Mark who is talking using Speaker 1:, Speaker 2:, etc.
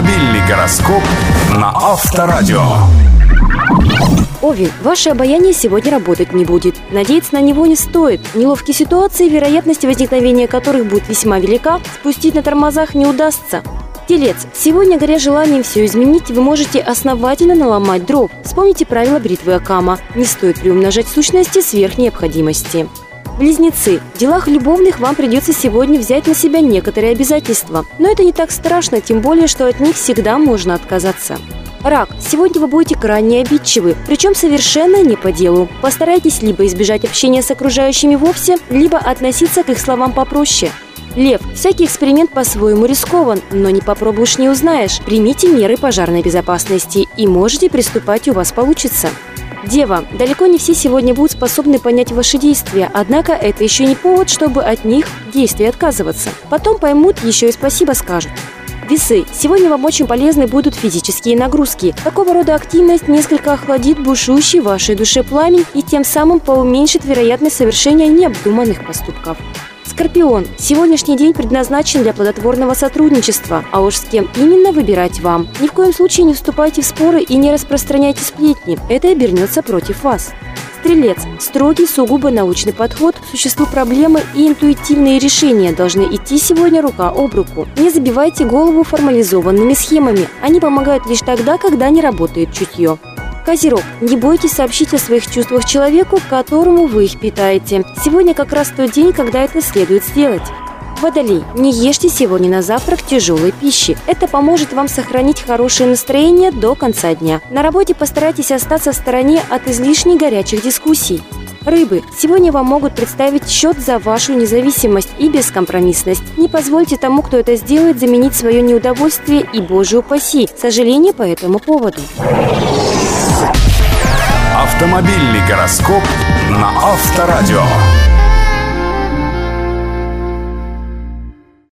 Speaker 1: Автомобильный гороскоп на Авторадио.
Speaker 2: Овен, ваше обаяние сегодня работать не будет. Надеяться на него не стоит. Неловкие ситуации, вероятность возникновения которых будет весьма велика, спустить на тормозах не удастся. Телец, сегодня, горя желанием все изменить, вы можете основательно наломать дров. Вспомните правила бритвы Акама. Не стоит приумножать сущности сверх необходимости. Близнецы, в делах любовных вам придется сегодня взять на себя некоторые обязательства. Но это не так страшно, тем более, что от них всегда можно отказаться. Рак. Сегодня вы будете крайне обидчивы, причем совершенно не по делу. Постарайтесь либо избежать общения с окружающими вовсе, либо относиться к их словам попроще. Лев. Всякий эксперимент по-своему рискован, но не попробуешь не узнаешь. Примите меры пожарной безопасности и можете приступать, у вас получится. Дева, далеко не все сегодня будут способны понять ваши действия, однако это еще не повод, чтобы от них действий отказываться. Потом поймут, еще и спасибо скажут. Весы. Сегодня вам очень полезны будут физические нагрузки. Такого рода активность несколько охладит бушующий в вашей душе пламень и тем самым поуменьшит вероятность совершения необдуманных поступков. Скорпион. Сегодняшний день предназначен для плодотворного сотрудничества, а уж с кем именно выбирать вам. Ни в коем случае не вступайте в споры и не распространяйте сплетни. Это обернется против вас. Стрелец. Строгий, сугубо научный подход к существу проблемы и интуитивные решения должны идти сегодня рука об руку. Не забивайте голову формализованными схемами. Они помогают лишь тогда, когда не работает чутье. Козерог, не бойтесь сообщить о своих чувствах человеку, которому вы их питаете. Сегодня как раз тот день, когда это следует сделать. Водолей, не ешьте сегодня на завтрак тяжелой пищи. Это поможет вам сохранить хорошее настроение до конца дня. На работе постарайтесь остаться в стороне от излишне горячих дискуссий. Рыбы, сегодня вам могут представить счет за вашу независимость и бескомпромиссность. Не позвольте тому, кто это сделает, заменить свое неудовольствие и, боже упаси, сожаление по этому поводу.
Speaker 1: Автомобильный гороскоп на Авторадио.